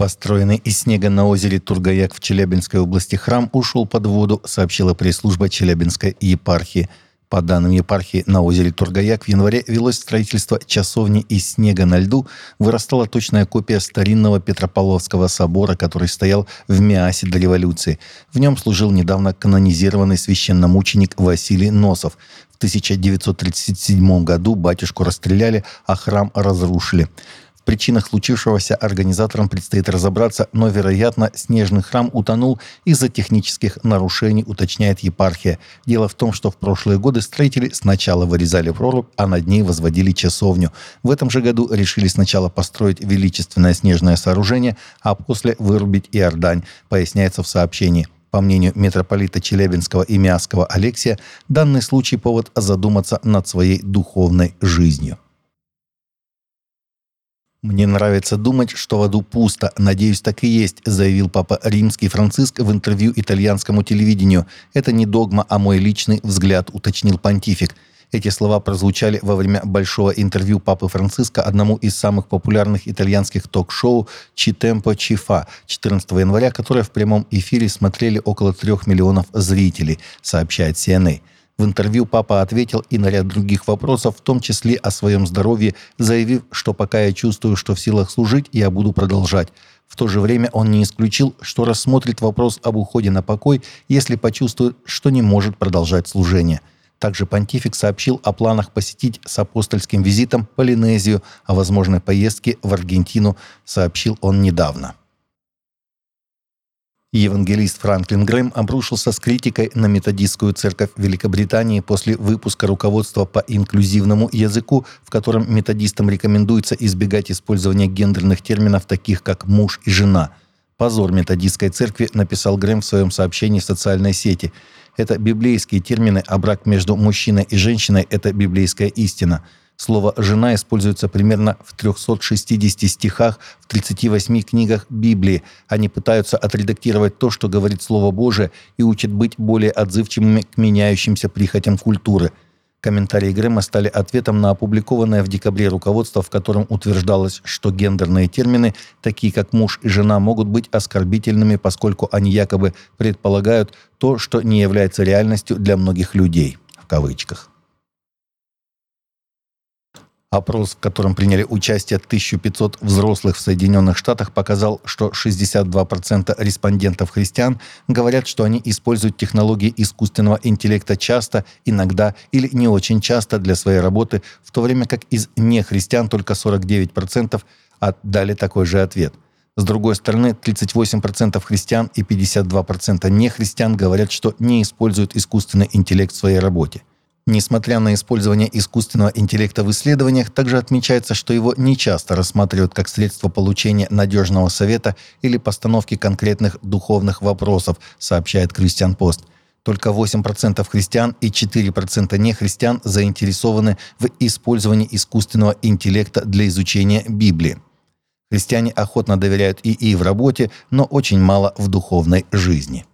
Построенный из снега на озере Тургаяк в Челябинской области храм ушел под воду, сообщила пресс-служба Челябинской епархии. По данным епархии, на озере Тургаяк в январе велось строительство часовни из снега на льду. Вырастала точная копия старинного Петропавловского собора, который стоял в Миасе до революции. В нем служил недавно канонизированный священномученик Василий Носов. В 1937 году батюшку расстреляли, а храм разрушили. Причинах случившегося организаторам предстоит разобраться, но, вероятно, снежный храм утонул из-за технических нарушений, уточняет епархия. Дело в том, что в прошлые годы строители сначала вырезали прорубь, а над ней возводили часовню. В этом же году решили сначала построить величественное снежное сооружение, а после вырубить Иордань, поясняется в сообщении. По мнению митрополита Челябинского и Миасского Алексия, данный случай повод задуматься над своей духовной жизнью. «Мне нравится думать, что в аду пусто. Надеюсь, так и есть», заявил папа римский Франциск в интервью итальянскому телевидению. «Это не догма, а мой личный взгляд», уточнил понтифик. Эти слова прозвучали во время большого интервью папы Франциска одному из самых популярных итальянских ток-шоу «Чи темпо чи фа» 14 января, которое в прямом эфире смотрели около трех миллионов зрителей, сообщает CNA. В интервью папа ответил и на ряд других вопросов, в том числе о своем здоровье, заявив, что пока я чувствую, что в силах служить, я буду продолжать. В то же время он не исключил, что рассмотрит вопрос об уходе на покой, если почувствует, что не может продолжать служение. Также понтифик сообщил о планах посетить с апостольским визитом Полинезию, о возможной поездке в Аргентину, сообщил он недавно. Евангелист Франклин Грэм обрушился с критикой на методистскую церковь Великобритании после выпуска руководства по инклюзивному языку, в котором методистам рекомендуется избегать использования гендерных терминов, таких как «муж» и «жена». «Позор методистской церкви», написал Грэм в своем сообщении в социальной сети. Это библейские термины, а брак между мужчиной и женщиной – это библейская истина – Слово «жена» используется примерно в 360 стихах в 38 книгах Библии. Они пытаются отредактировать то, что говорит Слово Божие, и учат быть более отзывчивыми к меняющимся прихотям культуры. Комментарии Грэма стали ответом на опубликованное в декабре руководство, в котором утверждалось, что гендерные термины, такие как муж и жена, могут быть оскорбительными, поскольку они якобы предполагают то, что не является реальностью для многих людей. В кавычках. Опрос, в котором приняли участие 1500 взрослых в Соединенных Штатах, показал, что 62% респондентов-христиан говорят, что они используют технологии искусственного интеллекта часто, иногда или не очень часто для своей работы, в то время как из нехристиан только 49% отдали такой же ответ. С другой стороны, 38% христиан и 52% нехристиан говорят, что не используют искусственный интеллект в своей работе. Несмотря на использование искусственного интеллекта в исследованиях, также отмечается, что его не часто рассматривают как средство получения надежного совета или постановки конкретных духовных вопросов, сообщает Кристиан Пост. Только 8% христиан и 4% нехристиан заинтересованы в использовании искусственного интеллекта для изучения Библии. Христиане охотно доверяют ИИ в работе, но очень мало в духовной жизни.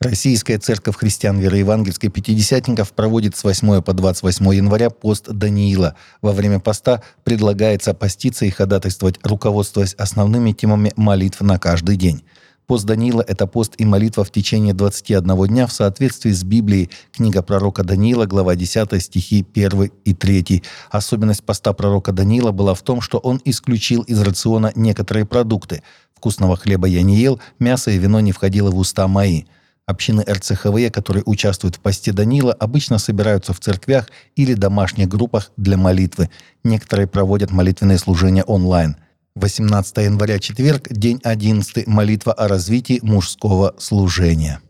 Российская церковь христиан вероевангельской пятидесятников проводит с 8 по 28 января пост Даниила. Во время поста предлагается поститься и ходатайствовать, руководствуясь основными темами молитв на каждый день. Пост Даниила – это пост и молитва в течение 21 дня в соответствии с Библией, книга пророка Даниила, глава 10, стихи 1 и 3. Особенность поста пророка Даниила была в том, что он исключил из рациона некоторые продукты. Вкусного хлеба я не ел, мясо и вино не входило в уста мои – Общины РЦХВЕ, которые участвуют в посте Данила, обычно собираются в церквях или домашних группах для молитвы. Некоторые проводят молитвенные служения онлайн. 18 января, четверг, день 11, молитва о развитии мужского служения.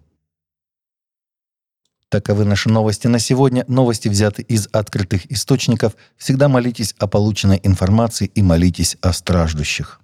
Таковы наши новости на сегодня. Новости взяты из открытых источников. Всегда молитесь о полученной информации и молитесь о страждущих.